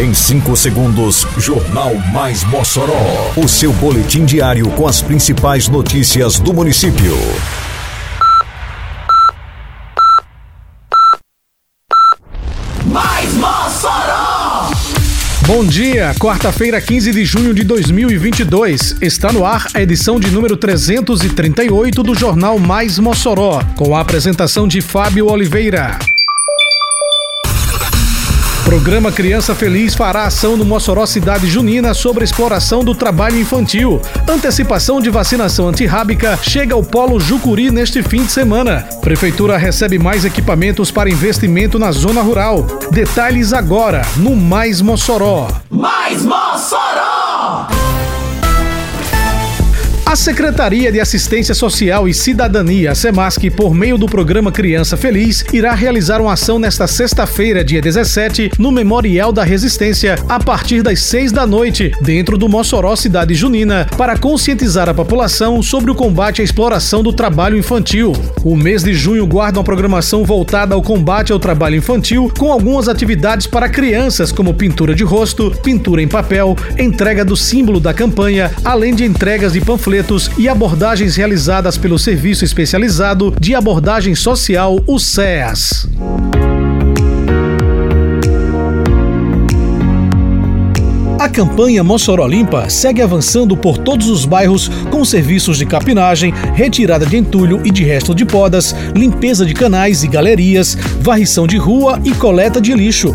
Em 5 segundos, Jornal Mais Mossoró. O seu boletim diário com as principais notícias do município. Mais Mossoró! Bom dia, quarta-feira, 15 de junho de 2022. Está no ar a edição de número 338 do Jornal Mais Mossoró, com a apresentação de Fábio Oliveira. Programa Criança Feliz fará ação no Mossoró Cidade Junina sobre exploração do trabalho infantil. Antecipação de vacinação antirrábica chega ao Polo Jucuri neste fim de semana. Prefeitura recebe mais equipamentos para investimento na zona rural. Detalhes agora no Mais Mossoró. Mais Mossoró! A Secretaria de Assistência Social e Cidadania, a SEMASC, por meio do programa Criança Feliz, irá realizar uma ação nesta sexta-feira, dia 17, no Memorial da Resistência, a partir das 6 da noite, dentro do Mossoró Cidade Junina, para conscientizar a população sobre o combate à exploração do trabalho infantil. O mês de junho guarda uma programação voltada ao combate ao trabalho infantil, com algumas atividades para crianças, como pintura de rosto, pintura em papel, entrega do símbolo da campanha, além de entregas de panfletos e abordagens realizadas pelo Serviço Especializado de Abordagem Social, o SEAS. A campanha Mossoró Limpa segue avançando por todos os bairros com serviços de capinagem, retirada de entulho e de resto de podas, limpeza de canais e galerias, varrição de rua e coleta de lixo.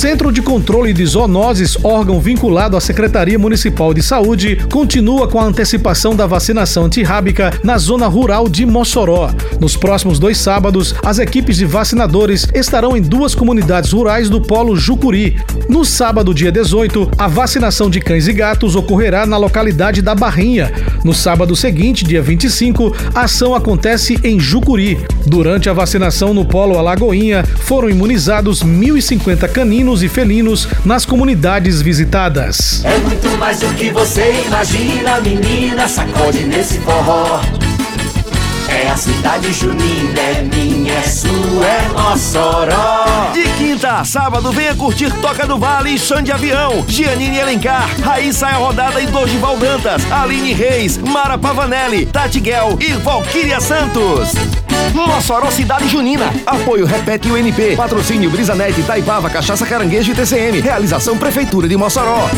Centro de Controle de Zoonoses, órgão vinculado à Secretaria Municipal de Saúde, continua com a antecipação da vacinação antirrábica na zona rural de Mossoró. Nos próximos dois sábados, as equipes de vacinadores estarão em duas comunidades rurais do Polo Jucuri. No sábado, dia 18, a vacinação de cães e gatos ocorrerá na localidade da Barrinha. No sábado seguinte, dia 25, a ação acontece em Jucuri. Durante a vacinação no Polo Alagoinha, foram imunizados 1.050 caninos e felinos nas comunidades visitadas. É muito mais do que você imagina, menina, sacode nesse forró. É a cidade junina, é minha, é sua, é Mossoró. De sábado, venha curtir Toca do Vale e Chão de Avião. Giannini Alencar, Raíssa é rodada e Dorival Dantas, Aline Reis, Mara Pavanelli, Tati Guel e Valquíria Santos. Mossoró Cidade Junina. Apoio Repete UNP. Patrocínio Brisanete, Taipava, Cachaça Caranguejo e TCM. Realização Prefeitura de Mossoró.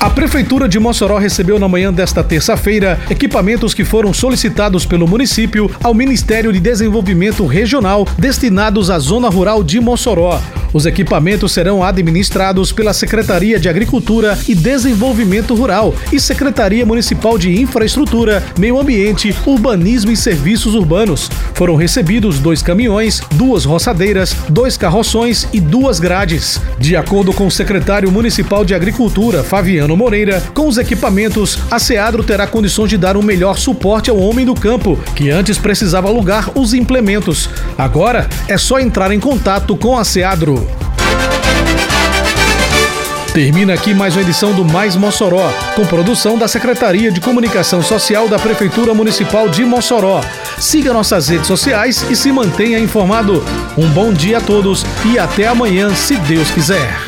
A Prefeitura de Mossoró recebeu na manhã desta terça-feira equipamentos que foram solicitados pelo município ao Ministério de Desenvolvimento Regional destinados à zona rural de Mossoró. Os equipamentos serão administrados pela Secretaria de Agricultura e Desenvolvimento Rural e Secretaria Municipal de Infraestrutura, Meio Ambiente, Urbanismo e Serviços Urbanos. Foram recebidos dois caminhões, duas roçadeiras, dois carroções e duas grades. De acordo com o secretário municipal de Agricultura, Fabiano Moreira, com os equipamentos, a Seadro terá condições de dar um melhor suporte ao homem do campo, que antes precisava alugar os implementos. Agora é só entrar em contato com a Seadro. Termina aqui mais uma edição do Mais Mossoró, com produção da Secretaria de Comunicação Social da Prefeitura Municipal de Mossoró. Siga nossas redes sociais e se mantenha informado. Um bom dia a todos e até amanhã, se Deus quiser.